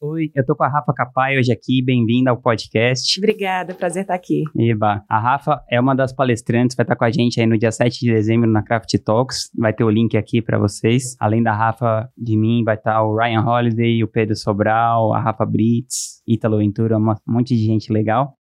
Oi, eu tô com a Rafa Capai hoje aqui, bem-vinda ao podcast. Obrigada, prazer estar aqui. Eba, a Rafa é uma das palestrantes, vai estar com a gente aí no dia 7 de dezembro na Craft Talks, vai ter o link aqui para vocês. Além da Rafa, de mim, vai estar o Ryan Holiday, o Pedro Sobral, a Rafa Brits, Ítalo Ventura, um monte de gente legal.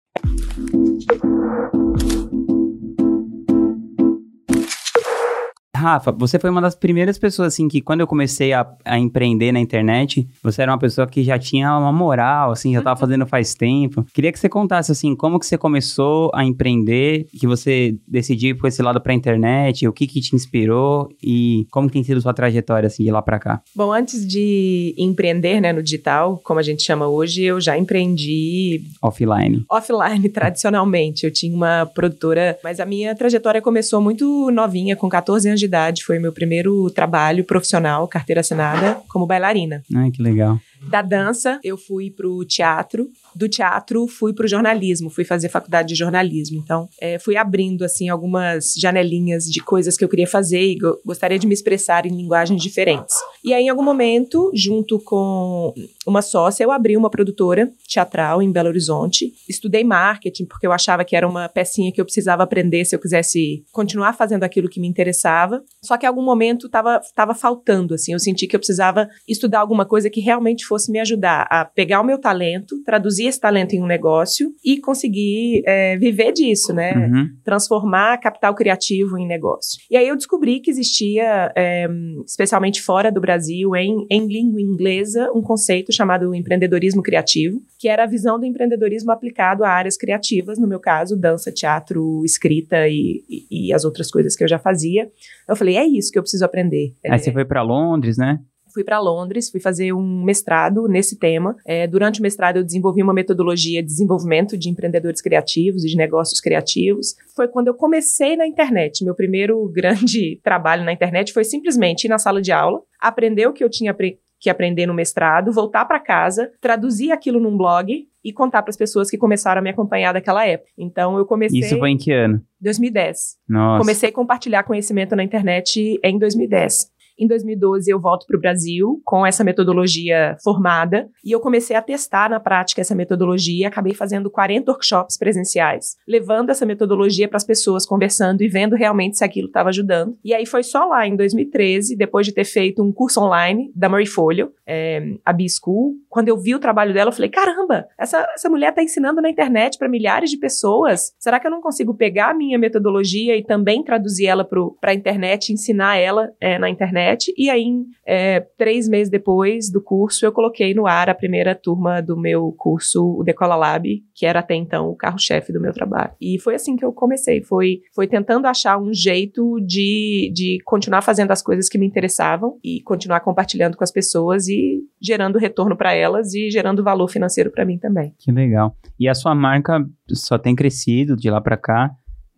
Rafa, você foi uma das primeiras pessoas, assim, que quando eu comecei a, a, empreender na internet, você era uma pessoa que já tinha uma moral, assim, já estava fazendo faz tempo. Queria que você contasse, assim, como que você começou a empreender, que você decidiu ir por esse lado para a internet, o que que te inspirou e como tem sido sua trajetória, assim, de lá para cá. Bom, antes de empreender, né, no digital, como a gente chama hoje, eu já empreendi... Offline. Offline, tradicionalmente. Eu tinha uma produtora, mas a minha trajetória começou muito novinha, com 14 anos de idade, foi meu primeiro trabalho profissional, carteira assinada, como bailarina. Ai, que legal. Da dança, eu fui pro teatro. Do teatro, fui pro jornalismo. Fui fazer faculdade de jornalismo. Então, é, fui abrindo, assim, algumas janelinhas de coisas que eu queria fazer e gostaria de me expressar em linguagens diferentes. E aí, em algum momento, junto com uma sócia, eu abri uma produtora teatral em Belo Horizonte. Estudei marketing, porque eu achava que era uma pecinha que eu precisava aprender se eu quisesse continuar fazendo aquilo que me interessava. Só que em algum momento estava tava faltando, assim. Eu senti que eu precisava estudar alguma coisa que realmente fosse fosse me ajudar a pegar o meu talento, traduzir esse talento em um negócio e conseguir é, viver disso, né? Uhum. Transformar capital criativo em negócio. E aí eu descobri que existia, é, especialmente fora do Brasil, em, em língua inglesa, um conceito chamado empreendedorismo criativo, que era a visão do empreendedorismo aplicado a áreas criativas, no meu caso, dança, teatro, escrita e, e, e as outras coisas que eu já fazia. Eu falei, é isso que eu preciso aprender. Aí é, você foi para Londres, né? Fui para Londres, fui fazer um mestrado nesse tema. É, durante o mestrado, eu desenvolvi uma metodologia de desenvolvimento de empreendedores criativos e de negócios criativos. Foi quando eu comecei na internet. Meu primeiro grande trabalho na internet foi simplesmente ir na sala de aula, aprender o que eu tinha que aprender no mestrado, voltar para casa, traduzir aquilo num blog e contar para as pessoas que começaram a me acompanhar daquela época. Então eu comecei. Isso foi em que ano? 2010. Nossa. Comecei a compartilhar conhecimento na internet em 2010. Em 2012, eu volto para o Brasil com essa metodologia formada e eu comecei a testar na prática essa metodologia. Acabei fazendo 40 workshops presenciais, levando essa metodologia para as pessoas, conversando e vendo realmente se aquilo estava ajudando. E aí foi só lá em 2013, depois de ter feito um curso online da Marie Folio, é, a B-School, quando eu vi o trabalho dela, eu falei: caramba, essa, essa mulher está ensinando na internet para milhares de pessoas. Será que eu não consigo pegar a minha metodologia e também traduzir ela para a internet, ensinar ela é, na internet? Internet. E aí, é, três meses depois do curso, eu coloquei no ar a primeira turma do meu curso, o Decola Lab, que era até então o carro-chefe do meu trabalho. E foi assim que eu comecei. Foi, foi tentando achar um jeito de, de continuar fazendo as coisas que me interessavam e continuar compartilhando com as pessoas e gerando retorno para elas e gerando valor financeiro para mim também. Que legal. E a sua marca só tem crescido de lá para cá.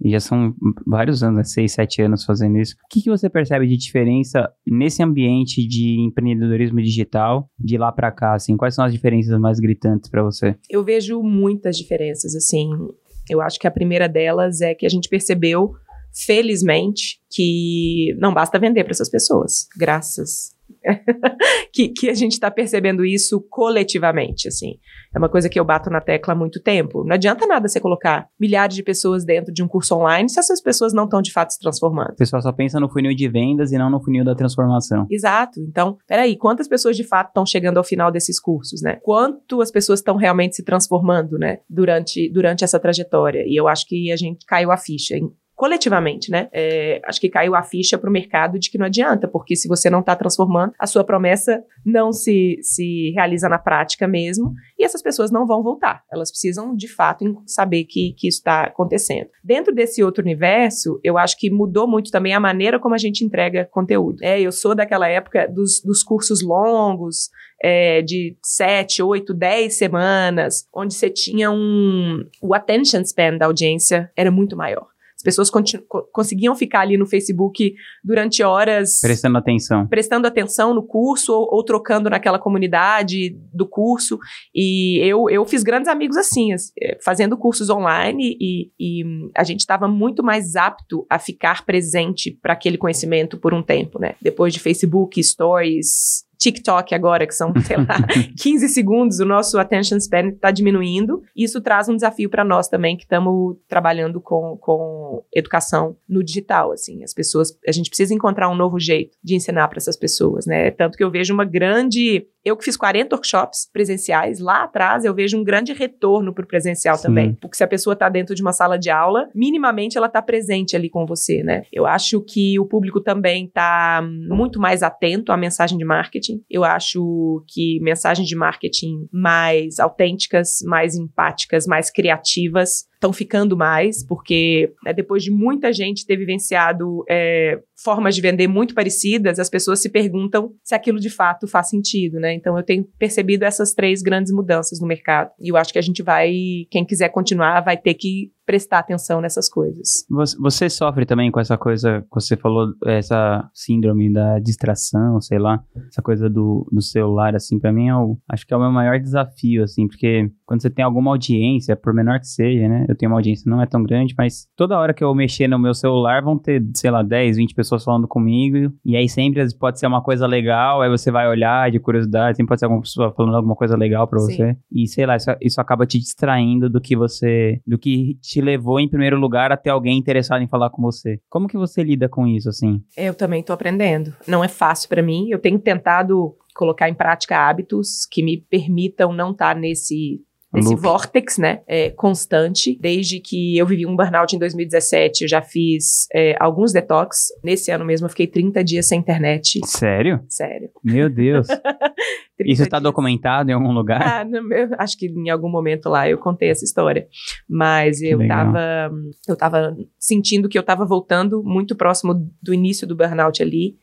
E já são vários anos, né? seis, sete anos fazendo isso. O que, que você percebe de diferença nesse ambiente de empreendedorismo digital de lá para cá? Assim, quais são as diferenças mais gritantes para você? Eu vejo muitas diferenças. Assim, eu acho que a primeira delas é que a gente percebeu, felizmente, que não basta vender para essas pessoas. Graças que, que a gente está percebendo isso coletivamente, assim. É uma coisa que eu bato na tecla há muito tempo. Não adianta nada você colocar milhares de pessoas dentro de um curso online se essas pessoas não estão de fato se transformando. O pessoal só pensa no funil de vendas e não no funil da transformação. Exato. Então, peraí, quantas pessoas de fato estão chegando ao final desses cursos, né? Quanto as pessoas estão realmente se transformando, né? Durante, durante essa trajetória. E eu acho que a gente caiu a ficha coletivamente, né? É, acho que caiu a ficha para o mercado de que não adianta, porque se você não está transformando, a sua promessa não se, se realiza na prática mesmo, e essas pessoas não vão voltar. Elas precisam, de fato, saber que, que isso está acontecendo. Dentro desse outro universo, eu acho que mudou muito também a maneira como a gente entrega conteúdo. É, eu sou daquela época dos, dos cursos longos, é, de sete, oito, dez semanas, onde você tinha um. O attention span da audiência era muito maior pessoas conseguiam ficar ali no Facebook durante horas. Prestando atenção. Prestando atenção no curso ou, ou trocando naquela comunidade do curso. E eu, eu fiz grandes amigos assim, eh, fazendo cursos online e, e a gente estava muito mais apto a ficar presente para aquele conhecimento por um tempo, né? Depois de Facebook, Stories, TikTok agora, que são, sei lá, 15 segundos, o nosso attention span está diminuindo. Isso traz um desafio para nós também, que estamos trabalhando com, com educação no digital, assim. As pessoas, a gente precisa encontrar um novo jeito de ensinar para essas pessoas, né? Tanto que eu vejo uma grande eu que fiz 40 workshops presenciais lá atrás, eu vejo um grande retorno para o presencial Sim. também. Porque se a pessoa está dentro de uma sala de aula, minimamente ela está presente ali com você, né? Eu acho que o público também está muito mais atento à mensagem de marketing. Eu acho que mensagens de marketing mais autênticas, mais empáticas, mais criativas estão ficando mais, porque né, depois de muita gente ter vivenciado é, formas de vender muito parecidas, as pessoas se perguntam se aquilo de fato faz sentido, né? Então eu tenho percebido essas três grandes mudanças no mercado. E eu acho que a gente vai, quem quiser continuar, vai ter que prestar atenção nessas coisas. Você sofre também com essa coisa que você falou, essa síndrome da distração, sei lá, essa coisa do, do celular, assim, para mim é o, acho que é o meu maior desafio, assim, porque quando você tem alguma audiência, por menor que seja, né, eu tenho uma audiência não é tão grande, mas toda hora que eu mexer no meu celular vão ter, sei lá, 10, 20 pessoas falando comigo, e aí sempre pode ser uma coisa legal, aí você vai olhar de curiosidade, sempre pode ser alguma pessoa falando alguma coisa legal para você, e sei lá, isso, isso acaba te distraindo do que você, do que te te levou em primeiro lugar até alguém interessado em falar com você. Como que você lida com isso, assim? Eu também tô aprendendo. Não é fácil para mim. Eu tenho tentado colocar em prática hábitos que me permitam não estar tá nesse esse Loop. vortex, né, é, constante. Desde que eu vivi um burnout em 2017, eu já fiz é, alguns detox. Nesse ano mesmo eu fiquei 30 dias sem internet. Sério? Sério. Meu Deus. Isso está documentado em algum lugar? Ah, acho que em algum momento lá eu contei essa história. Mas eu estava eu tava sentindo que eu estava voltando muito próximo do início do burnout ali.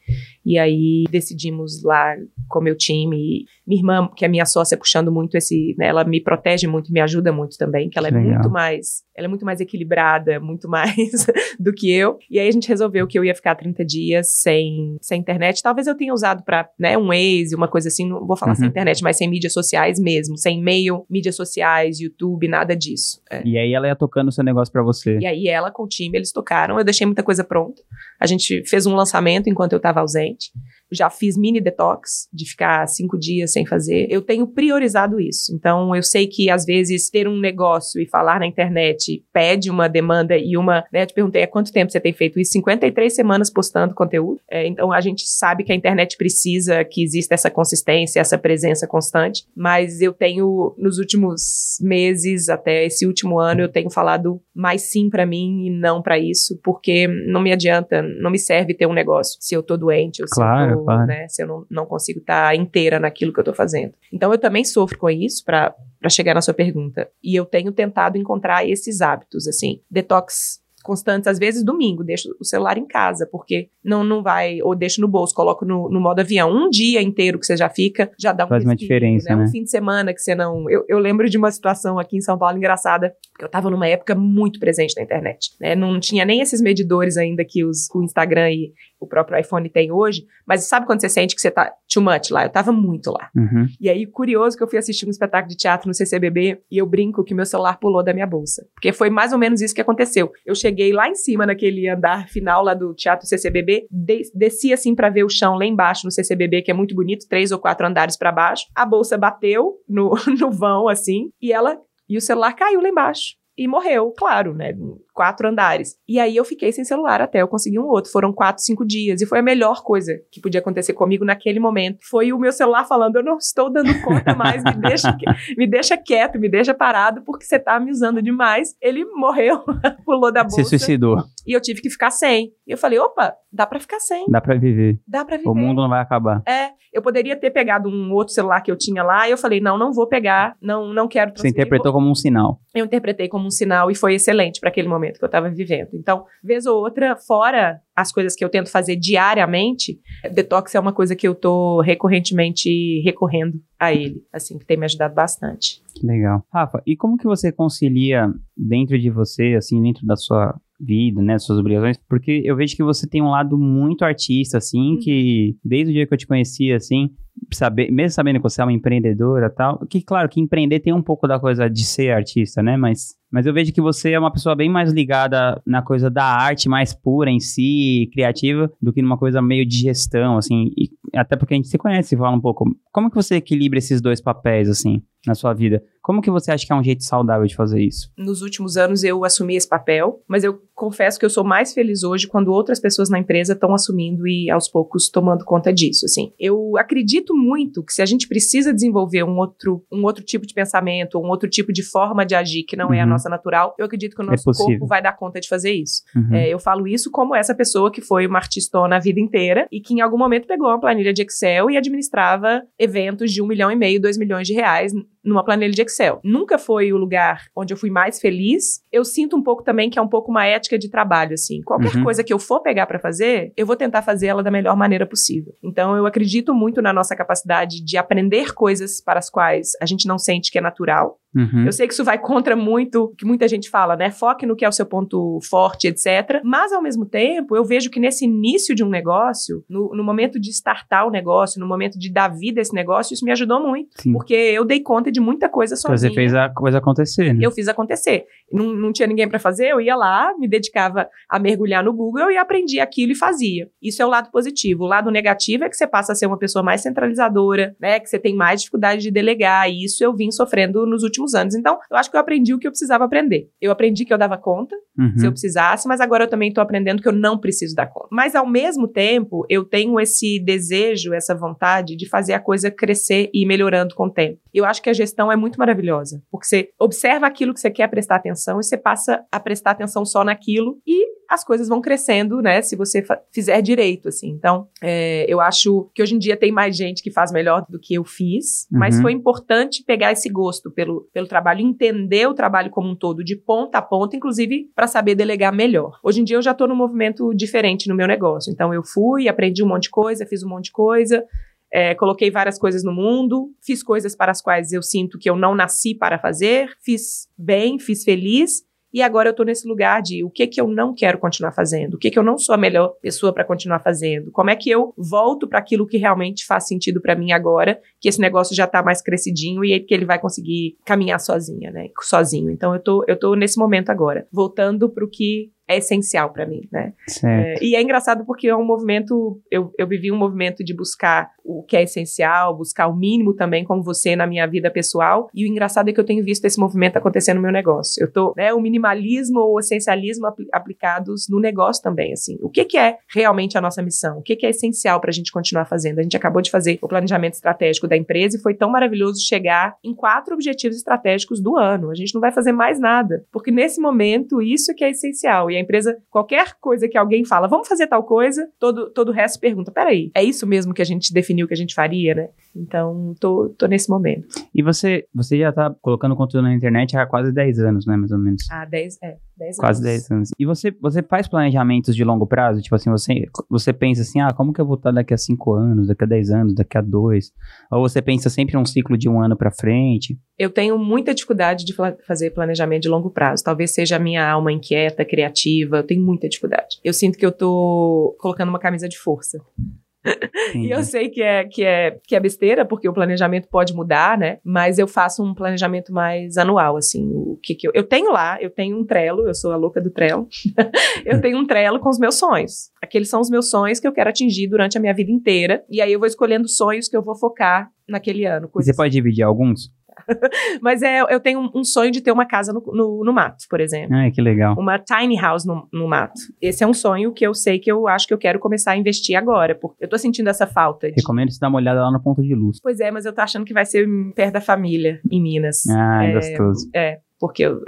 E aí decidimos lá com meu time. Minha irmã, que é minha sócia, puxando muito esse. Né, ela me protege muito, me ajuda muito também, que ela é legal. muito mais. Ela é muito mais equilibrada, muito mais do que eu. E aí a gente resolveu que eu ia ficar 30 dias sem, sem internet. Talvez eu tenha usado para né, um Waze, uma coisa assim, não vou falar uhum. sem internet, mas sem mídias sociais mesmo, sem e-mail, mídias sociais, YouTube, nada disso. É. E aí ela ia tocando o seu negócio para você. E aí ela com o time, eles tocaram, eu deixei muita coisa pronta. A gente fez um lançamento enquanto eu estava ausente page. Já fiz mini detox, de ficar cinco dias sem fazer. Eu tenho priorizado isso. Então, eu sei que às vezes ter um negócio e falar na internet pede uma demanda e uma. Né, eu te perguntei há quanto tempo você tem feito isso? 53 semanas postando conteúdo. É, então, a gente sabe que a internet precisa que exista essa consistência, essa presença constante. Mas eu tenho, nos últimos meses, até esse último ano, eu tenho falado mais sim para mim e não para isso, porque não me adianta, não me serve ter um negócio se eu tô doente ou se claro. eu tô claro. né? Se eu não, não consigo estar tá inteira naquilo que eu estou fazendo. Então eu também sofro com isso para chegar na sua pergunta. E eu tenho tentado encontrar esses hábitos, assim, detox constantes, às vezes domingo, deixo o celular em casa, porque não, não vai, ou deixo no bolso, coloco no, no modo avião. Um dia inteiro que você já fica, já dá um Faz uma diferença, né? né? Um fim de semana que você não... Eu, eu lembro de uma situação aqui em São Paulo engraçada, porque eu tava numa época muito presente na internet, né? Não tinha nem esses medidores ainda que os, o Instagram e o próprio iPhone tem hoje, mas sabe quando você sente que você tá too much lá? Eu tava muito lá. Uhum. E aí, curioso que eu fui assistir um espetáculo de teatro no CCBB e eu brinco que meu celular pulou da minha bolsa. Porque foi mais ou menos isso que aconteceu. Eu cheguei lá em cima naquele andar final lá do teatro CCBB, de desci assim para ver o chão lá embaixo no CCBB, que é muito bonito, três ou quatro andares para baixo. A bolsa bateu no, no vão assim, e ela e o celular caiu lá embaixo e morreu, claro, né? Quatro andares. E aí eu fiquei sem celular até eu conseguir um outro. Foram quatro, cinco dias. E foi a melhor coisa que podia acontecer comigo naquele momento. Foi o meu celular falando: eu não estou dando conta mais, me deixa, me deixa quieto, me deixa parado, porque você tá me usando demais. Ele morreu, pulou da bolsa. Se suicidou. E eu tive que ficar sem. E eu falei: opa, dá para ficar sem. Dá para viver. Dá para viver. O mundo não vai acabar. É. Eu poderia ter pegado um outro celular que eu tinha lá e eu falei: não, não vou pegar, não, não quero. Você interpretou como um sinal. Eu interpretei como um sinal e foi excelente para aquele momento que eu estava vivendo. Então, vez ou outra, fora as coisas que eu tento fazer diariamente, detox é uma coisa que eu tô recorrentemente recorrendo a ele, assim, que tem me ajudado bastante. Legal. Rafa, e como que você concilia dentro de você, assim, dentro da sua vida, né, suas obrigações, porque eu vejo que você tem um lado muito artista, assim, uhum. que desde o dia que eu te conheci, assim, saber, mesmo sabendo que você é uma empreendedora tal, que claro que empreender tem um pouco da coisa de ser artista, né? Mas, mas eu vejo que você é uma pessoa bem mais ligada na coisa da arte mais pura em si, criativa, do que numa coisa meio de gestão, assim. E até porque a gente se conhece, fala um pouco. Como que você equilibra esses dois papéis, assim, na sua vida? Como que você acha que é um jeito saudável de fazer isso? Nos últimos anos eu assumi esse papel, mas eu confesso que eu sou mais feliz hoje quando outras pessoas na empresa estão assumindo e aos poucos tomando conta disso, assim. Eu acredito muito que se a gente precisa desenvolver um outro, um outro tipo de pensamento, um outro tipo de forma de agir que não uhum. é a uhum. nossa natural, eu acredito que o é nosso é corpo vai dar conta de fazer isso. Uhum. É, eu falo isso como essa pessoa que foi uma artistona a vida inteira e que em algum momento pegou uma planilha de Excel e administrava eventos de um milhão e meio, dois milhões de reais numa planilha de Excel. Nunca foi o lugar onde eu fui mais feliz. Eu sinto um pouco também que é um pouco uma ética de trabalho, assim. Qualquer uhum. coisa que eu for pegar para fazer, eu vou tentar fazer ela da melhor maneira possível. Então, eu acredito muito na nossa capacidade de aprender coisas para as quais a gente não sente que é natural. Uhum. Eu sei que isso vai contra muito o que muita gente fala, né? Foque no que é o seu ponto forte, etc. Mas, ao mesmo tempo, eu vejo que nesse início de um negócio, no, no momento de startar o negócio, no momento de dar vida a esse negócio, isso me ajudou muito. Sim. Porque eu dei conta de muita coisa sozinha. Você fez a coisa acontecer, né? Eu fiz acontecer. Não, não tinha ninguém para fazer, eu ia lá, me dedicava a mergulhar no Google e aprendia aquilo e fazia. Isso é o lado positivo. O lado negativo é que você passa a ser uma pessoa mais centralizadora, né? Que você tem mais dificuldade de delegar. E isso eu vim sofrendo nos últimos anos. Então, eu acho que eu aprendi o que eu precisava aprender. Eu aprendi que eu dava conta, uhum. se eu precisasse, mas agora eu também estou aprendendo que eu não preciso dar conta. Mas, ao mesmo tempo, eu tenho esse desejo, essa vontade de fazer a coisa crescer e ir melhorando com o tempo. Eu acho que a gestão é muito maravilhosa, porque você observa aquilo que você quer prestar atenção e você passa a prestar atenção só naquilo e as coisas vão crescendo, né? Se você fizer direito, assim. Então, é, eu acho que hoje em dia tem mais gente que faz melhor do que eu fiz, uhum. mas foi importante pegar esse gosto pelo, pelo trabalho, entender o trabalho como um todo, de ponta a ponta, inclusive para saber delegar melhor. Hoje em dia eu já estou num movimento diferente no meu negócio. Então, eu fui, aprendi um monte de coisa, fiz um monte de coisa. É, coloquei várias coisas no mundo, fiz coisas para as quais eu sinto que eu não nasci para fazer, fiz bem, fiz feliz e agora eu estou nesse lugar de o que que eu não quero continuar fazendo, o que que eu não sou a melhor pessoa para continuar fazendo, como é que eu volto para aquilo que realmente faz sentido para mim agora, que esse negócio já está mais crescidinho e que ele vai conseguir caminhar sozinha, né? Sozinho. Então eu tô, eu tô nesse momento agora, voltando para o que é essencial para mim, né? É, e é engraçado porque é um movimento, eu, eu vivi um movimento de buscar o que é essencial, buscar o mínimo também, como você na minha vida pessoal. E o engraçado é que eu tenho visto esse movimento acontecer no meu negócio. Eu tô, né, o minimalismo ou o essencialismo apl aplicados no negócio também, assim. O que, que é realmente a nossa missão? O que, que é essencial para a gente continuar fazendo? A gente acabou de fazer o planejamento estratégico da empresa e foi tão maravilhoso chegar em quatro objetivos estratégicos do ano. A gente não vai fazer mais nada, porque nesse momento isso é que é essencial. E a empresa, qualquer coisa que alguém fala, vamos fazer tal coisa, todo, todo o resto pergunta, peraí, é isso mesmo que a gente definiu que a gente faria, né? Então, tô, tô nesse momento. E você, você já tá colocando conteúdo na internet há quase 10 anos, né, mais ou menos? Ah, 10, é, 10 Quase anos. 10 anos. E você, você faz planejamentos de longo prazo? Tipo assim, você, você pensa assim, ah, como que eu vou estar daqui a 5 anos, daqui a 10 anos, daqui a 2? Ou você pensa sempre num ciclo de um ano para frente? Eu tenho muita dificuldade de fazer planejamento de longo prazo. Talvez seja a minha alma inquieta, criativa, eu tenho muita dificuldade. Eu sinto que eu tô colocando uma camisa de força e eu sei que é, que, é, que é besteira, porque o planejamento pode mudar, né? Mas eu faço um planejamento mais anual, assim. O que, que eu, eu tenho lá, eu tenho um trelo, eu sou a louca do trelo. eu tenho um trelo com os meus sonhos. Aqueles são os meus sonhos que eu quero atingir durante a minha vida inteira. E aí eu vou escolhendo sonhos que eu vou focar naquele ano. Você pode dividir alguns? Mas é, eu tenho um sonho de ter uma casa no, no, no mato, por exemplo. Ah, que legal. Uma tiny house no, no, mato. Esse é um sonho que eu sei que eu acho que eu quero começar a investir agora, porque eu tô sentindo essa falta. De... Recomendo você dar uma olhada lá no ponto de luz. Pois é, mas eu tô achando que vai ser perto da família, em Minas. Ah, é, gostoso. É, porque eu,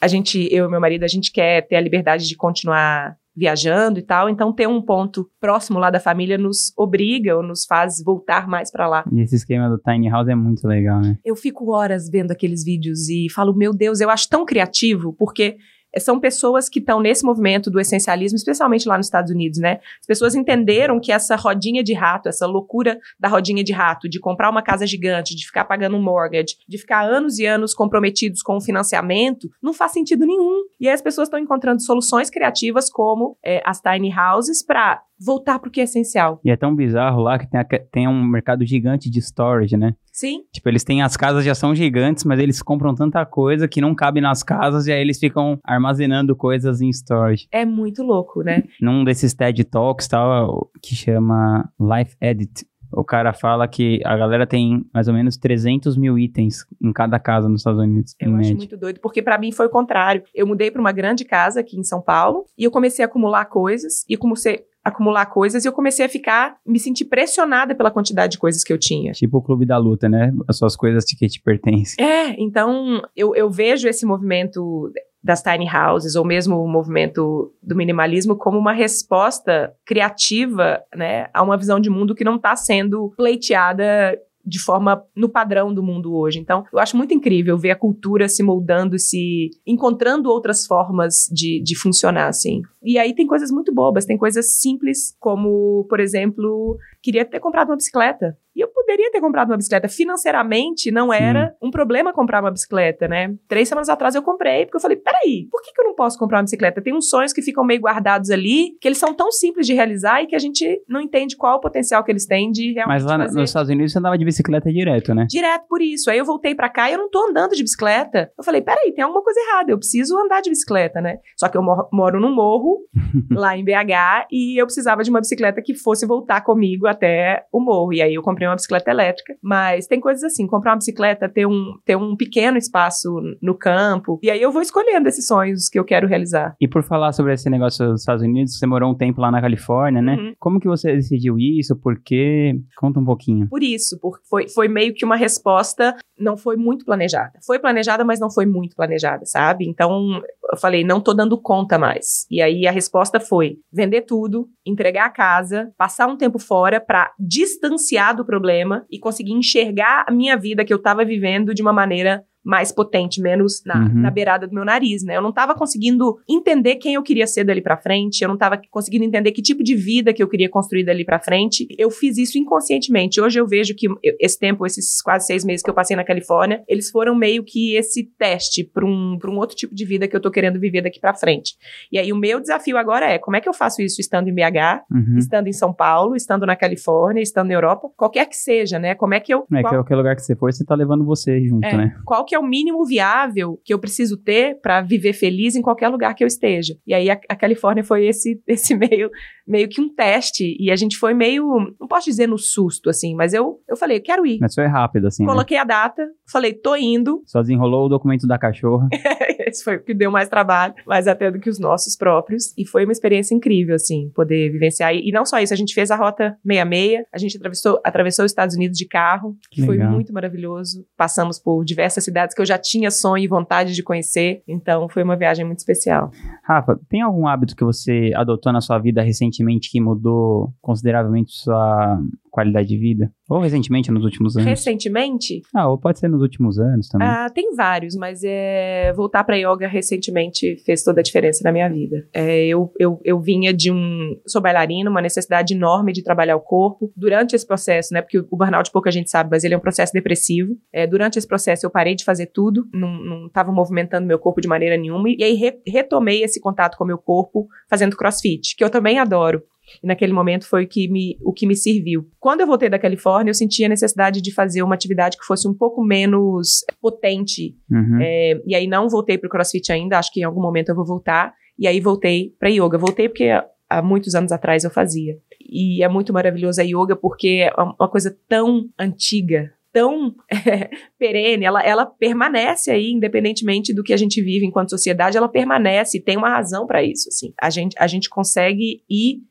a gente, eu e meu marido, a gente quer ter a liberdade de continuar viajando e tal, então ter um ponto próximo lá da família nos obriga ou nos faz voltar mais para lá. E esse esquema do tiny house é muito legal, né? Eu fico horas vendo aqueles vídeos e falo, meu Deus, eu acho tão criativo, porque são pessoas que estão nesse movimento do essencialismo, especialmente lá nos Estados Unidos, né? As pessoas entenderam que essa rodinha de rato, essa loucura da rodinha de rato, de comprar uma casa gigante, de ficar pagando um mortgage, de ficar anos e anos comprometidos com o financiamento, não faz sentido nenhum. E aí as pessoas estão encontrando soluções criativas como é, as tiny houses para voltar para o que é essencial. E é tão bizarro lá que tem, a, tem um mercado gigante de storage, né? Sim. Tipo, eles têm as casas já são gigantes, mas eles compram tanta coisa que não cabe nas casas e aí eles ficam armazenando coisas em storage. É muito louco, né? Num desses TED Talks tal, que chama Life Edit, o cara fala que a galera tem mais ou menos 300 mil itens em cada casa nos Estados Unidos. Eu acho média. muito doido, porque para mim foi o contrário. Eu mudei para uma grande casa aqui em São Paulo e eu comecei a acumular coisas e comecei a acumular coisas e eu comecei a ficar, me sentir pressionada pela quantidade de coisas que eu tinha. Tipo o clube da luta, né? As suas coisas que te pertencem. É, então eu, eu vejo esse movimento das tiny houses, ou mesmo o movimento do minimalismo, como uma resposta criativa né, a uma visão de mundo que não está sendo pleiteada de forma no padrão do mundo hoje. Então, eu acho muito incrível ver a cultura se moldando, se encontrando outras formas de, de funcionar, assim. E aí tem coisas muito bobas, tem coisas simples, como, por exemplo, queria ter comprado uma bicicleta. E eu poderia ter comprado uma bicicleta. Financeiramente, não era um problema comprar uma bicicleta, né? Três semanas atrás eu comprei, porque eu falei, peraí, por que, que eu não posso comprar uma bicicleta? Tem uns sonhos que ficam meio guardados ali, que eles são tão simples de realizar e que a gente não entende qual o potencial que eles têm de realmente Mas lá fazer. nos Estados Unidos você andava de bicicleta direto, né? Direto por isso. Aí eu voltei pra cá e eu não tô andando de bicicleta. Eu falei, peraí, tem alguma coisa errada. Eu preciso andar de bicicleta, né? Só que eu moro, moro num morro, lá em BH, e eu precisava de uma bicicleta que fosse voltar comigo até o morro. E aí eu comprei uma bicicleta elétrica. Mas tem coisas assim, comprar uma bicicleta, ter um, ter um pequeno espaço no campo. E aí eu vou escolhendo esses sonhos que eu quero realizar. E por falar sobre esse negócio dos Estados Unidos, você morou um tempo lá na Califórnia, né? Uhum. Como que você decidiu isso? Por quê? Conta um pouquinho. por isso, porque foi, foi meio que uma resposta, não foi muito planejada. Foi planejada, mas não foi muito planejada, sabe? Então, eu falei, não tô dando conta mais. E aí a resposta foi vender tudo, entregar a casa, passar um tempo fora pra distanciar do problema e conseguir enxergar a minha vida que eu tava vivendo de uma maneira mais potente, menos na, Uhum. na beirada do meu nariz, né? Eu não tava conseguindo entender quem eu queria ser dali pra frente, eu não tava conseguindo entender que tipo de vida que eu queria construir dali pra frente. Eu fiz isso inconscientemente. Hoje eu vejo que esse tempo, esses quase seis meses que eu passei na Califórnia, eles foram meio que esse teste pra um, pra um outro tipo de vida que eu tô querendo viver daqui pra frente. E aí o meu desafio agora é, como é que eu faço isso estando em BH, Uhum. estando em São Paulo, estando na Califórnia, estando na Europa, qualquer que seja, né? Como é que eu... É que qual- qualquer lugar que você for, você tá levando você junto, é, né? Qual que é o mínimo viável que eu preciso ter para viver feliz em qualquer lugar que eu esteja? E aí a, a Califórnia foi esse, esse meio, meio que um teste e a gente foi meio, não posso dizer no susto assim, mas eu, eu falei, quero ir. Mas foi rápido, assim, né? Coloquei a data, falei, tô indo. Só desenrolou o documento da cachorra. Esse foi o que deu mais trabalho, mais até do que os nossos próprios. E foi uma experiência incrível, assim, poder vivenciar. E, e não só isso, a gente fez a rota 66, a gente atravessou, atravessou os Estados Unidos de carro, que Que foi legal. muito maravilhoso. Passamos por diversas cidades que eu já tinha sonho e vontade de conhecer. Então foi uma viagem muito especial. Rafa, tem algum hábito que você adotou na sua vida recentemente que mudou consideravelmente sua qualidade de vida? Ou recentemente, nos últimos anos? Recentemente, Ah, ou pode ser nos últimos anos também. ah, tem vários, mas é, voltar para yoga recentemente fez toda a diferença na minha vida. É, eu, eu, eu vinha de um. Sou bailarina, uma necessidade enorme de trabalhar o corpo. Durante esse processo, né? Porque o, burnout pouca gente sabe, mas ele é um processo depressivo. É, durante esse processo, eu parei de fazer tudo, não estava movimentando meu corpo de maneira nenhuma. E aí re- retomei esse contato com o meu corpo fazendo crossfit, que eu também adoro. E naquele momento foi o que, me, o que me serviu. Quando eu voltei da Califórnia, eu senti a necessidade de fazer uma atividade que fosse um pouco menos potente. Uhum. É, e aí não voltei pro CrossFit ainda, acho que em algum momento eu vou voltar. E aí voltei pra yoga. Voltei porque há muitos anos atrás eu fazia. E é muito maravilhosa a yoga porque é uma coisa tão antiga, tão é, perene, ela, ela permanece aí, independentemente do que a gente vive enquanto sociedade, ela permanece e tem uma razão pra isso. Assim. A, gente, a gente consegue ir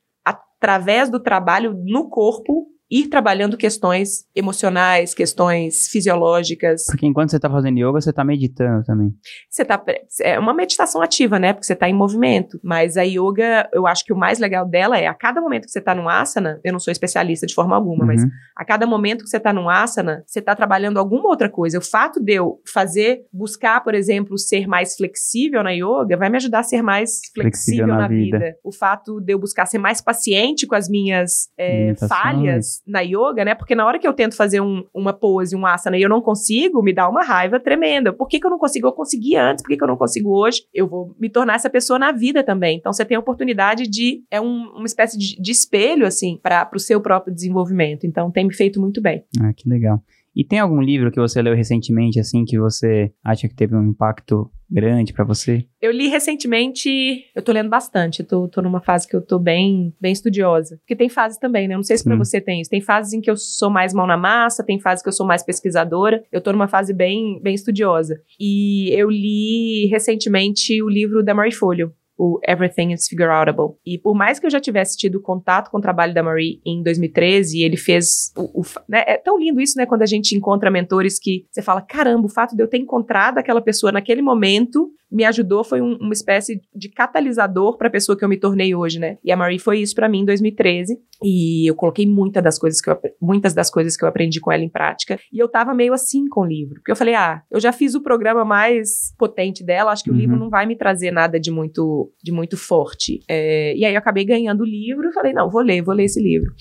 através do trabalho no corpo, ir trabalhando questões emocionais, questões fisiológicas. Porque enquanto você tá fazendo yoga, você tá meditando também. Você tá. É uma meditação ativa, né? Porque você tá em movimento. Mas a yoga, eu acho que o mais legal dela é a cada momento que você tá num asana, eu não sou especialista de forma alguma, mas Uhum. a cada momento que você tá num asana, você tá trabalhando alguma outra coisa. O fato de eu fazer, buscar, por exemplo, ser mais flexível na yoga, vai me ajudar a ser mais flexível, na, vida. O fato de eu buscar ser mais paciente com as minhas é, falhas na yoga, né? Porque na hora que eu tento fazer um- uma pose, um asana e eu não consigo, me dá uma raiva tremenda. Por que, que eu não consigo? Eu consegui antes, por que, que eu não consigo hoje? Eu vou me tornar essa pessoa na vida também. Então você tem a oportunidade de. É um- uma espécie de, de espelho, assim, para o seu próprio desenvolvimento. Então tem me feito muito bem. Ah, que legal. E tem algum livro que você leu recentemente, assim, que você acha que teve um impacto grande para você? Eu li recentemente, eu tô lendo bastante, tô, tô numa fase que eu tô bem, bem estudiosa. Porque tem fases também, né? Eu não sei se para você tem isso. Tem fases em que eu sou mais mão na massa, tem fases que eu sou mais pesquisadora. Eu tô numa fase bem, bem estudiosa. E eu li recentemente o livro da Marie Folio, o Everything is Figureoutable. E por mais que eu já tivesse tido contato com o trabalho da Marie em 2013, ele fez. O, o, né, é tão lindo isso, né? Quando a gente encontra mentores que você fala: caramba, o fato de eu ter encontrado aquela pessoa naquele momento me ajudou, foi um, uma espécie de catalisador para a pessoa que eu me tornei hoje, né? E a Marie foi isso para mim em 2013. E eu coloquei muita das coisas que eu, muitas das coisas que eu aprendi com ela em prática. E eu tava meio assim com o livro. Porque eu falei, ah, eu já fiz o programa mais potente dela, acho que uhum. o livro não vai me trazer nada de muito, de muito forte. É, e aí eu acabei ganhando o livro e falei, não, vou ler, vou ler esse livro.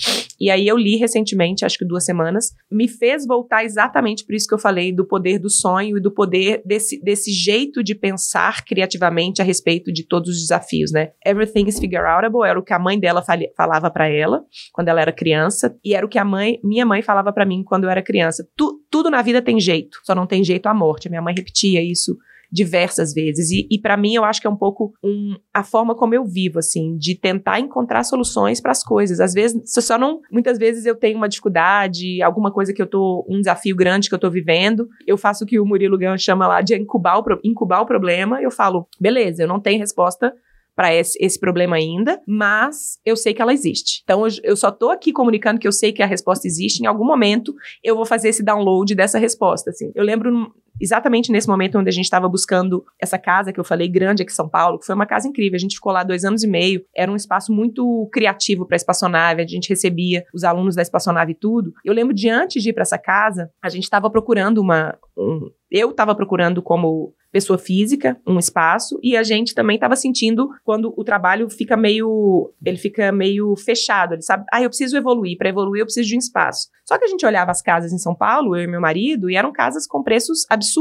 E aí eu li recentemente, acho que duas semanas, me fez voltar exatamente por isso que eu falei do poder do sonho e do poder desse, desse jeito de pensar criativamente a respeito de todos os desafios, né? Everything is figure outable era o que a mãe dela falava para ela quando ela era criança e era o que a mãe, minha mãe falava para mim quando eu era criança. Tu, tudo na vida tem jeito, só não tem jeito a morte. A minha mãe repetia isso diversas vezes. E, e para mim, eu acho que é um pouco um, a forma como eu vivo, assim, de tentar encontrar soluções para as coisas. Às vezes, só não. Muitas vezes eu tenho uma dificuldade, alguma coisa que eu tô. um desafio grande que eu tô vivendo. Eu faço o que o Murilo Gans chama lá de incubar o, incubar o problema. Eu falo, beleza, eu não tenho resposta para esse, esse, problema ainda, mas eu sei que ela existe. Então eu, eu, só tô aqui comunicando que eu sei que a resposta existe. Em algum momento eu vou fazer esse download dessa resposta. Assim. Eu lembro exatamente nesse momento onde a gente estava buscando essa casa que eu falei, grande aqui em São Paulo, que foi uma casa incrível. A gente ficou lá dois anos e meio. Era um espaço muito criativo para a espaçonave. A gente recebia os alunos da espaçonave e tudo. Eu lembro de antes de ir para essa casa, a gente estava procurando uma. Um, eu estava procurando como pessoa física, um espaço, e a gente também estava sentindo quando o trabalho fica meio, ele fica meio fechado, ele sabe, ah, eu preciso evoluir, para evoluir eu preciso de um espaço. Só que a gente olhava as casas em São Paulo, eu e meu marido, e eram casas com preços absurdos.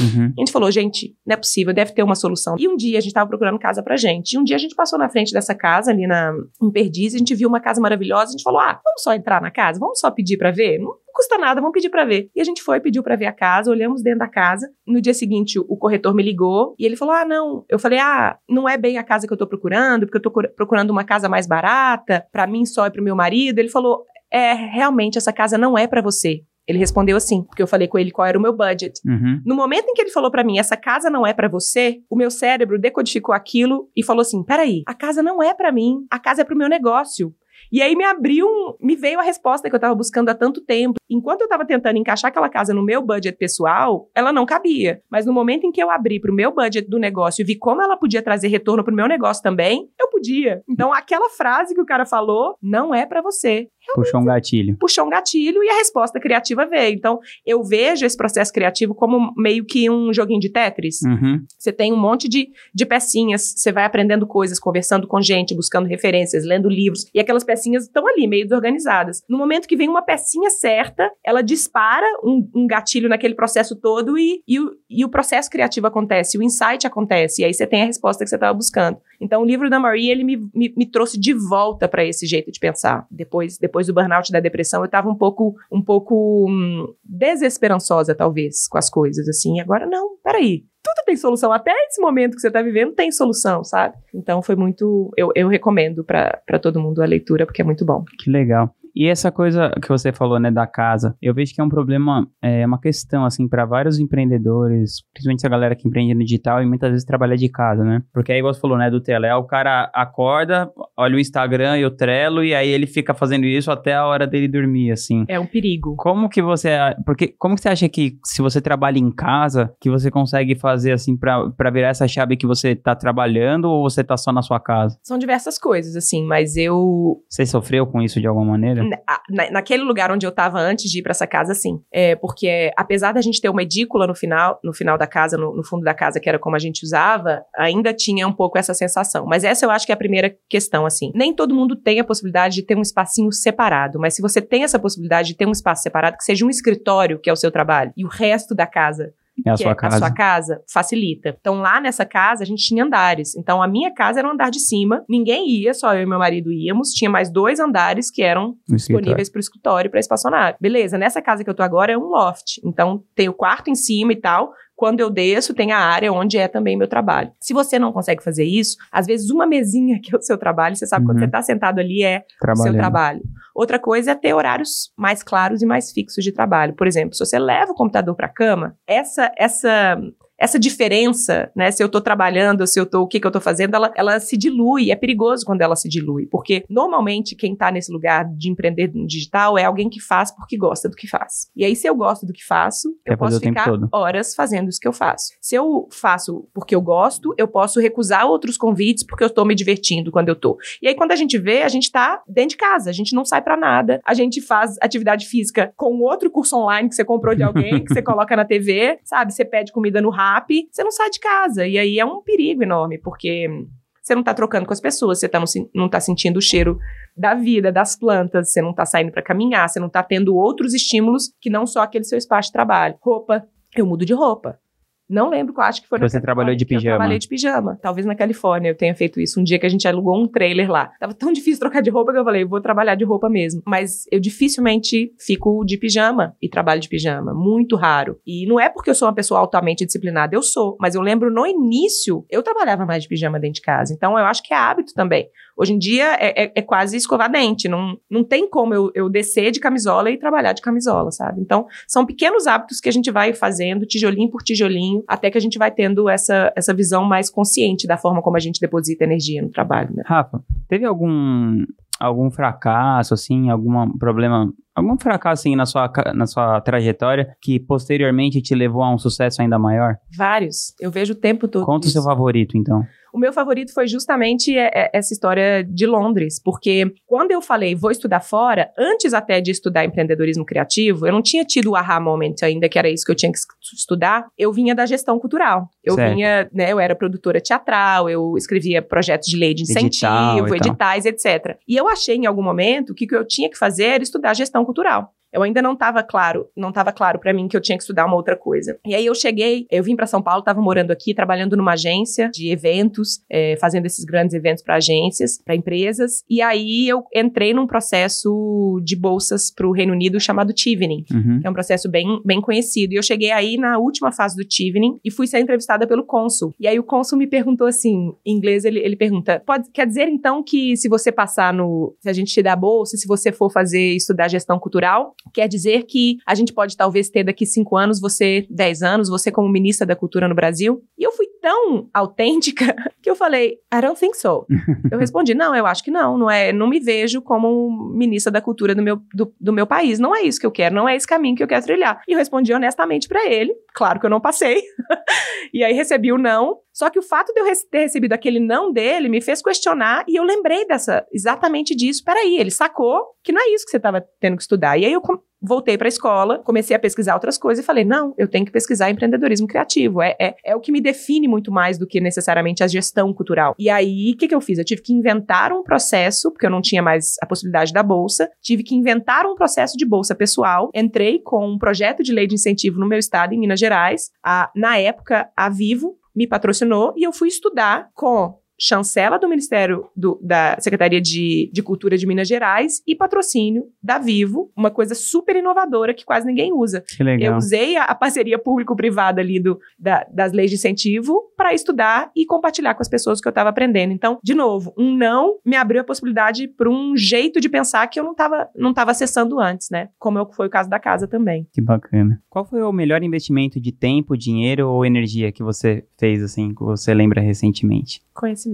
Uhum. A gente falou, gente, não é possível, deve ter uma solução. E um dia a gente estava procurando casa pra gente, e um dia a gente passou na frente dessa casa ali na em Perdiz, a gente viu uma casa maravilhosa, a gente falou, ah, vamos só entrar na casa, vamos só pedir para ver? Não não custa nada, vamos pedir para ver. E a gente foi, pediu para ver a casa, olhamos dentro da casa. No dia seguinte, o corretor me ligou e ele falou: Ah, não. Eu falei: Ah, não é bem a casa que eu tô procurando, porque eu tô procurando uma casa mais barata, para mim só e pro meu marido. Ele falou: É, realmente, essa casa não é para você. Ele respondeu assim, porque eu falei com ele qual era o meu budget. Uhum. No momento em que ele falou para mim, essa casa não é para você, o meu cérebro decodificou aquilo e falou assim: peraí, a casa não é para mim, a casa é pro meu negócio. E aí me abriu, um, me veio a resposta que eu estava buscando há tanto tempo. Enquanto eu estava tentando encaixar aquela casa no meu budget pessoal, ela não cabia. Mas no momento em que eu abri para o meu budget do negócio e vi como ela podia trazer retorno para o meu negócio também, eu podia. Então aquela frase que o cara falou não é para você. Puxou um gatilho. Puxou um gatilho e a resposta criativa veio. Então, eu vejo esse processo criativo como meio que um joguinho de Tetris. Uhum. Você tem um monte de, de pecinhas, você vai aprendendo coisas, conversando com gente, buscando referências, lendo livros, e aquelas pecinhas estão ali, meio desorganizadas. No momento que vem uma pecinha certa, ela dispara um, um gatilho naquele processo todo e, e, o, e o processo criativo acontece, o insight acontece, e aí você tem a resposta que você estava buscando. Então, o livro da Marie, ele me, me, me trouxe de volta para esse jeito de pensar. Depois, depois do burnout da depressão, eu estava um pouco, um pouco hum, desesperançosa, talvez, com as coisas, assim. Agora, não, peraí, tudo tem solução. Até esse momento que você está vivendo tem solução, sabe? Então foi muito. Eu, eu recomendo para todo mundo a leitura, porque é muito bom. Que legal. E essa coisa que você falou, né, da casa, eu vejo que é um problema, é uma questão, assim, para vários empreendedores, principalmente a galera que empreende no digital e muitas vezes trabalha de casa, né? Porque aí você falou, né, do Tele, o cara acorda, olha o Instagram e o Trello e aí ele fica fazendo isso até a hora dele dormir, assim. É um perigo. Como que você, porque como que você acha que se você trabalha em casa, que você consegue fazer, assim, para virar essa chave que você tá trabalhando ou você tá só na sua casa? São diversas coisas, assim, mas eu... Você sofreu com isso de alguma maneira? Na, naquele lugar onde eu estava antes de ir para essa casa, sim. É, porque apesar da gente ter uma edícula no final, no final da casa, no, no, fundo da casa, que era como a gente usava, ainda tinha um pouco essa sensação. Mas essa eu acho que é a primeira questão, assim. Nem todo mundo tem a possibilidade de ter um espacinho separado, mas se você tem essa possibilidade de ter um espaço separado, que seja um escritório, que é o seu trabalho, e o resto da casa É a que sua é casa. a sua casa, facilita. Então, lá nessa casa, a gente tinha andares. Então, a minha casa era um andar de cima, ninguém ia, só eu e meu marido íamos. Tinha mais dois andares que eram No disponíveis para o escritório e para espaçonar. Beleza, nessa casa que eu tô agora é um loft. Então, tem o quarto em cima e tal. Quando eu desço, tem a área onde é também meu trabalho. Se você não consegue fazer isso, às vezes uma mesinha que é o seu trabalho, você sabe quando Uhum. você tá sentado ali é o seu trabalho. Outra coisa é ter horários mais claros e mais fixos de trabalho. Por exemplo, se você leva o computador para a cama, essa essa essa diferença, né, se eu tô trabalhando, se eu tô, o que que eu tô fazendo, ela, ela se dilui, é perigoso quando ela se dilui, porque normalmente quem tá nesse lugar de empreender no digital é alguém que faz porque gosta do que faz. E aí se eu gosto do que faço, Quer eu posso ficar horas fazendo isso que eu faço. Se eu faço porque eu gosto, eu posso recusar outros convites porque eu tô me divertindo quando eu tô. E aí, quando a gente vê, a gente tá dentro de casa, a gente não sai pra nada, a gente faz atividade física com outro curso online que você comprou de alguém, que você coloca na TV, sabe? Você pede comida no você não sai de casa. E aí é um perigo enorme, porque você não tá trocando com as pessoas, você tá não, não tá sentindo o cheiro da vida, das plantas, você não tá saindo pra caminhar, você não tá tendo outros estímulos que não só aquele seu espaço de trabalho. Roupa, eu mudo de roupa. Não lembro qual, acho que foi na Você trabalhou de pijama. Eu trabalhei de pijama. Talvez na Califórnia eu tenha feito isso. Um dia que a gente alugou um trailer lá. Tava tão difícil trocar de roupa que eu falei, vou trabalhar de roupa mesmo. Mas eu dificilmente fico de pijama e trabalho de pijama. Muito raro. E não é porque eu sou uma pessoa altamente disciplinada, eu sou. Mas eu lembro no início, eu trabalhava mais de pijama dentro de casa. Então eu acho que é hábito também. Hoje em dia é, é- é quase escovar dente. Não, não tem como eu, eu descer de camisola e trabalhar de camisola, sabe? Então, são pequenos hábitos que a gente vai fazendo, tijolinho por tijolinho, até que a gente vai tendo essa, essa visão mais consciente da forma como a gente deposita energia no trabalho, né? Rafa, teve algum algum fracasso, assim, algum problema, algum fracasso, assim, na sua, na sua trajetória que posteriormente te levou a um sucesso ainda maior? Vários. Eu vejo o tempo todo. Conta o seu favorito, então. O meu favorito foi justamente é, é, essa história de Londres, porque quando eu falei vou estudar fora, antes até de estudar empreendedorismo criativo, eu não tinha tido o aha moment ainda, que era isso que eu tinha que es- estudar. Eu vinha da gestão cultural. Eu Certo. vinha, né, eu era produtora teatral, eu escrevia projetos de lei de Edital incentivo, e tal. editais, etc. E eu achei em algum momento que o que eu tinha que fazer era estudar gestão cultural. Eu ainda não estava claro, não estava claro para mim que eu tinha que estudar uma outra coisa. E aí eu cheguei, eu vim para São Paulo, estava morando aqui, trabalhando numa agência de eventos, eh, fazendo esses grandes eventos para agências, para empresas. E aí eu entrei num processo de bolsas para o Reino Unido chamado Chevening Uhum. que é um processo bem, bem conhecido. E eu cheguei aí na última fase do Chevening e fui ser entrevistada pelo cônsul. E aí o cônsul me perguntou assim, em inglês ele, ele pergunta, pode, quer dizer então que se você passar no, se a gente te dá bolsa, se você for fazer, estudar gestão cultural, quer dizer que a gente pode talvez ter daqui cinco anos, você 10 anos, você como ministra da cultura no Brasil? E eu fui tão autêntica que eu falei, I don't think so. Eu respondi, não, eu acho que não, não é, não me vejo como ministra da cultura do meu, do, do meu país, não é isso que eu quero, não é esse caminho que eu quero trilhar. E eu respondi honestamente pra ele, claro que eu não passei, e aí recebi o não, só que o fato de eu ter recebido aquele não dele me fez questionar e eu lembrei dessa, exatamente disso, peraí, ele sacou que não é isso que você estava tendo que estudar. E aí eu voltei pra escola, comecei a pesquisar outras coisas e falei, não, eu tenho que pesquisar empreendedorismo criativo, é, é, é o que me define muito mais do que necessariamente a gestão cultural. E aí, o que, que eu fiz? Eu tive que inventar um processo, porque eu não tinha mais a possibilidade da bolsa, tive que inventar um processo de bolsa pessoal, entrei com um projeto de lei de incentivo no meu estado, em Minas Gerais, a, na época, a Vivo me patrocinou e eu fui estudar com chancela do Ministério do- da Secretaria de, de Cultura de Minas Gerais e patrocínio da Vivo, uma coisa super inovadora que quase ninguém usa. Que legal. Eu usei a, a parceria público-privada ali do, da- das leis de incentivo para estudar e compartilhar com as pessoas o que eu estava aprendendo. Então, de novo, um não me abriu a possibilidade para um jeito de pensar que eu não estava não tava acessando antes, né? Como é foi o caso da casa também. Que bacana. Qual foi o melhor investimento de tempo, dinheiro ou energia que você fez, assim, que você lembra recentemente? Conhecimento,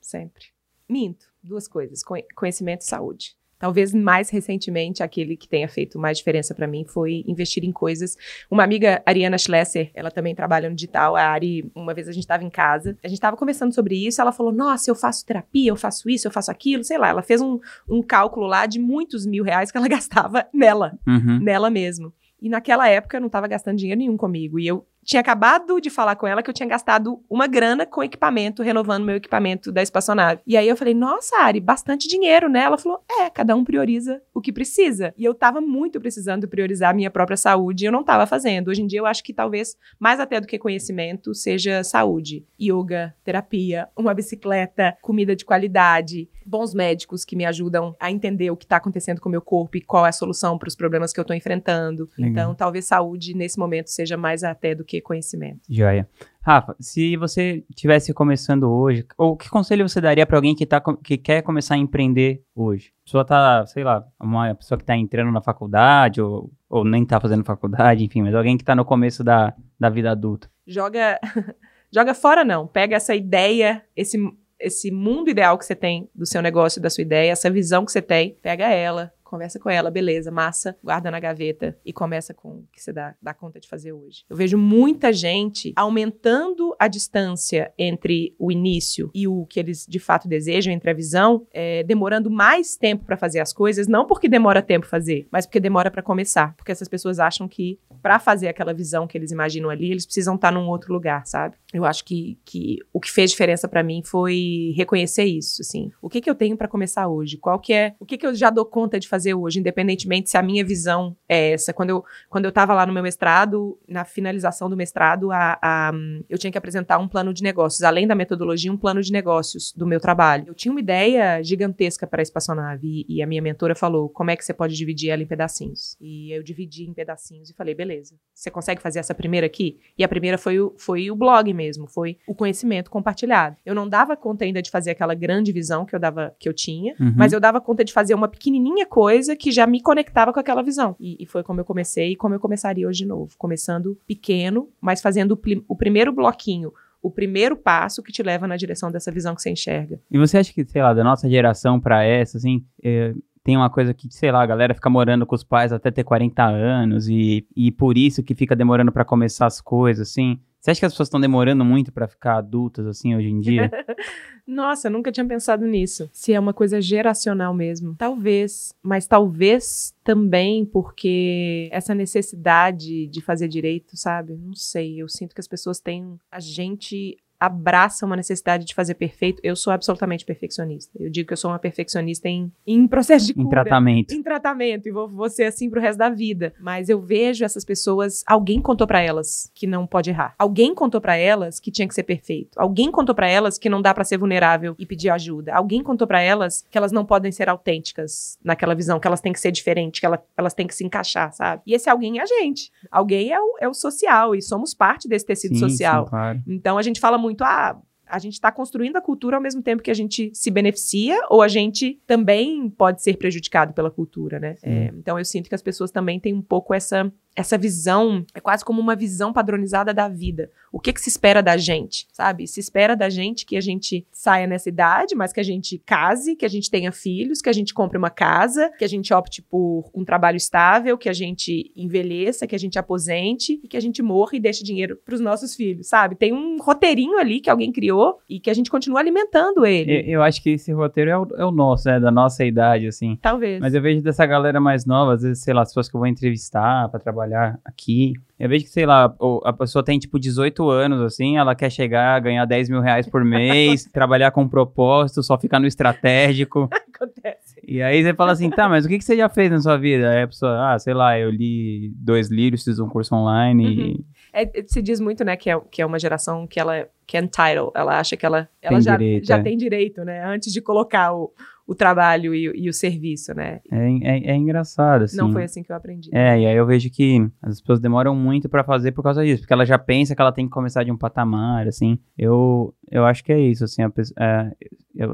sempre. Minto, duas coisas: conhe- conhecimento e saúde. Talvez mais recentemente, aquele que tenha feito mais diferença para mim foi investir em coisas. Uma amiga, Ariana Schlesser, ela também trabalha no digital. A Ari, uma vez a gente estava em casa, a gente estava conversando sobre isso. Ela falou: Nossa, eu faço terapia, eu faço isso, eu faço aquilo, sei lá. Ela fez um, um cálculo lá de muitos mil reais que ela gastava nela Uhum. nela mesmo. E naquela época eu não estava gastando dinheiro nenhum comigo. E eu tinha acabado de falar com ela que eu tinha gastado uma grana com equipamento, renovando meu equipamento da espaçonave. E aí eu falei, nossa, Ari, bastante dinheiro, né? Ela falou, é, cada um prioriza o que precisa. E eu tava muito precisando priorizar a minha própria saúde e eu não tava fazendo. Hoje em dia eu acho que talvez, mais até do que conhecimento, seja saúde. Yoga, terapia, uma bicicleta, comida de qualidade, bons médicos que me ajudam a entender o que está acontecendo com o meu corpo e qual é a solução para os problemas que eu estou enfrentando. Legal. Então, talvez saúde nesse momento seja mais até do que conhecimento. Joia. Rafa, se você estivesse começando hoje, ou que conselho você daria para alguém que, tá, que quer começar a empreender hoje? A pessoa tá, sei lá, uma pessoa que está entrando na faculdade, ou, ou nem está fazendo faculdade, enfim, mas alguém que está no começo da, da vida adulta. Joga, joga fora não, pega essa ideia, esse esse mundo ideal que você tem do seu negócio, da sua ideia, essa visão que você tem, pega ela, conversa com ela, beleza, massa, guarda na gaveta e começa com o que você dá, dá conta de fazer hoje. Eu vejo muita gente aumentando a distância entre o início e o que eles de fato desejam, entre a visão, é, demorando mais tempo para fazer as coisas, não porque demora tempo fazer, mas porque demora para começar. Porque essas pessoas acham que para fazer aquela visão que eles imaginam ali, eles precisam estar tá num outro lugar, sabe? Eu acho que, que o que fez diferença para mim foi reconhecer isso, assim. O que que eu tenho para começar hoje? Qual que é, o que que eu já dou conta de fazer fazer hoje, independentemente se a minha visão é essa. Quando eu, quando eu estava lá no meu mestrado, na finalização do mestrado, a, a, eu tinha que apresentar um plano de negócios, além da metodologia, um plano de negócios do meu trabalho. Eu tinha uma ideia gigantesca para a espaçonave e, e a minha mentora falou: como é que você pode dividir ela em pedacinhos? E eu dividi em pedacinhos e falei: beleza, você consegue fazer essa primeira aqui? E a primeira foi o, foi o blog mesmo, foi o conhecimento compartilhado. Eu não dava conta ainda de fazer aquela grande visão que eu dava, que eu tinha, uhum. mas eu dava conta de fazer uma pequenininha coisa coisa que já me conectava com aquela visão. E, e foi como eu comecei e como eu começaria hoje de novo. Começando pequeno, mas fazendo o, o primeiro bloquinho o primeiro passo que te leva na direção dessa visão que você enxerga. E você acha que, sei lá, da nossa geração para essa, assim, é, tem uma coisa que, sei lá, a galera fica morando com os pais até ter 40 anos e, e por isso que fica demorando para começar as coisas, assim? Você acha que as pessoas estão demorando muito para ficar adultas, assim, hoje em dia? Nossa, nunca tinha pensado nisso. Se é uma coisa geracional mesmo. Talvez, mas talvez também porque essa necessidade de fazer direito, sabe? Não sei. Eu sinto que as pessoas têm. A gente abraça uma necessidade de fazer perfeito. Eu sou absolutamente perfeccionista. Eu digo que eu sou uma perfeccionista em, em processo de cura. Em tratamento. Em tratamento. E vou, vou ser assim pro resto da vida. Mas eu vejo essas pessoas. Alguém contou para elas que não pode errar. Alguém contou para elas que tinha que ser perfeito. Alguém contou para elas que não dá para ser vulnerável e pedir ajuda. Alguém contou para elas que elas não podem ser autênticas naquela visão, que elas têm que ser diferentes, que elas, elas têm que se encaixar, sabe? E esse alguém é a gente. Alguém é o, é o social e somos parte desse tecido sim, social. Sim, claro. Então a gente fala muito, ah, a gente está construindo a cultura ao mesmo tempo que a gente se beneficia ou a gente também pode ser prejudicado pela cultura, né? É, então eu sinto que as pessoas também têm um pouco essa essa visão, é quase como uma visão padronizada da vida. O que, que se espera da gente, sabe? Se espera da gente que a gente saia nessa idade, mas que a gente case, que a gente tenha filhos, que a gente compre uma casa, que a gente opte por um trabalho estável, que a gente envelheça, que a gente aposente e que a gente morra e deixe dinheiro para os nossos filhos, sabe? Tem um roteirinho ali que alguém criou e que a gente continua alimentando ele. Eu, eu acho que esse roteiro é o, é o nosso, né? Da nossa idade, assim. Talvez. Mas eu vejo dessa galera mais nova, às vezes, sei lá, as pessoas que eu vou entrevistar para trabalhar trabalhar aqui. Eu vejo que, sei lá, a pessoa tem tipo 18 anos, assim, ela quer chegar, ganhar 10 mil reais por mês, trabalhar com propósito, só ficar no estratégico. Acontece. E aí você fala assim, tá, mas o que, que você já fez na sua vida? Aí a pessoa, ah, sei lá, eu li dois livros, fiz um curso online uhum. e... É, se diz muito, né, que é, que é uma geração que ela que é entitled, ela acha que ela, ela já, direito, já é. tem direito, né, antes de colocar o, o trabalho e, e, o serviço, né? É, é, é, engraçado, assim. Não foi assim que eu aprendi. É, e aí eu vejo que as pessoas demoram muito para fazer por causa disso, porque ela já pensa que ela tem que começar de um patamar, assim. Eu, eu acho que é isso, assim, a, é,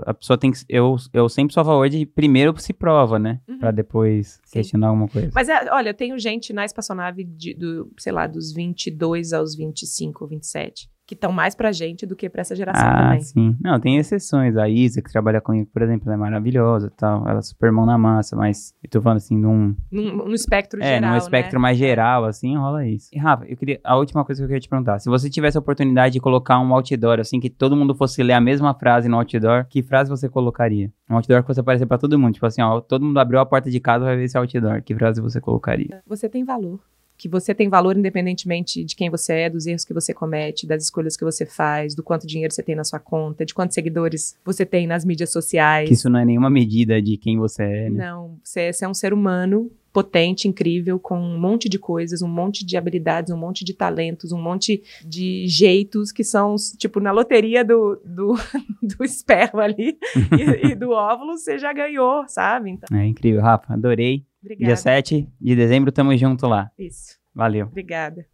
a pessoa tem que... Eu, eu sempre sou a favor de primeiro se prova, né? Uhum. Pra depois Sim. questionar alguma coisa. Mas, é, olha, eu tenho gente na espaçonave, de, do, sei lá, dos 22 aos 25 ou 27 que estão mais pra gente do que pra essa geração ah, também. sim. Não, tem exceções. A Isa, que trabalha comigo, por exemplo, ela é maravilhosa tal. Ela é super mão na massa, mas eu tô falando assim, num... Num, num espectro é, geral, num espectro né? mais geral, assim, rola isso. E, Rafa, eu queria... A última coisa que eu queria te perguntar. Se você tivesse a oportunidade de colocar um outdoor, assim, que todo mundo fosse ler a mesma frase no outdoor, que frase você colocaria? Um outdoor que você aparecer pra todo mundo. Tipo assim, ó, todo mundo abriu a porta de casa vai ver esse outdoor. Que frase você colocaria? Você tem valor que você tem valor independentemente de quem você é, dos erros que você comete, das escolhas que você faz, do quanto dinheiro você tem na sua conta, de quantos seguidores você tem nas mídias sociais. Que isso não é nenhuma medida de quem você é, né? Não, você, você é um ser humano potente, incrível, com um monte de coisas, um monte de habilidades, um monte de talentos, um monte de jeitos que são, tipo, na loteria do, do, do esperma ali e, e, do óvulo, você já ganhou, sabe? Então... É incrível, Rafa, adorei. Obrigada. Dia 7 de dezembro, tamo junto lá. Isso. Valeu. Obrigada.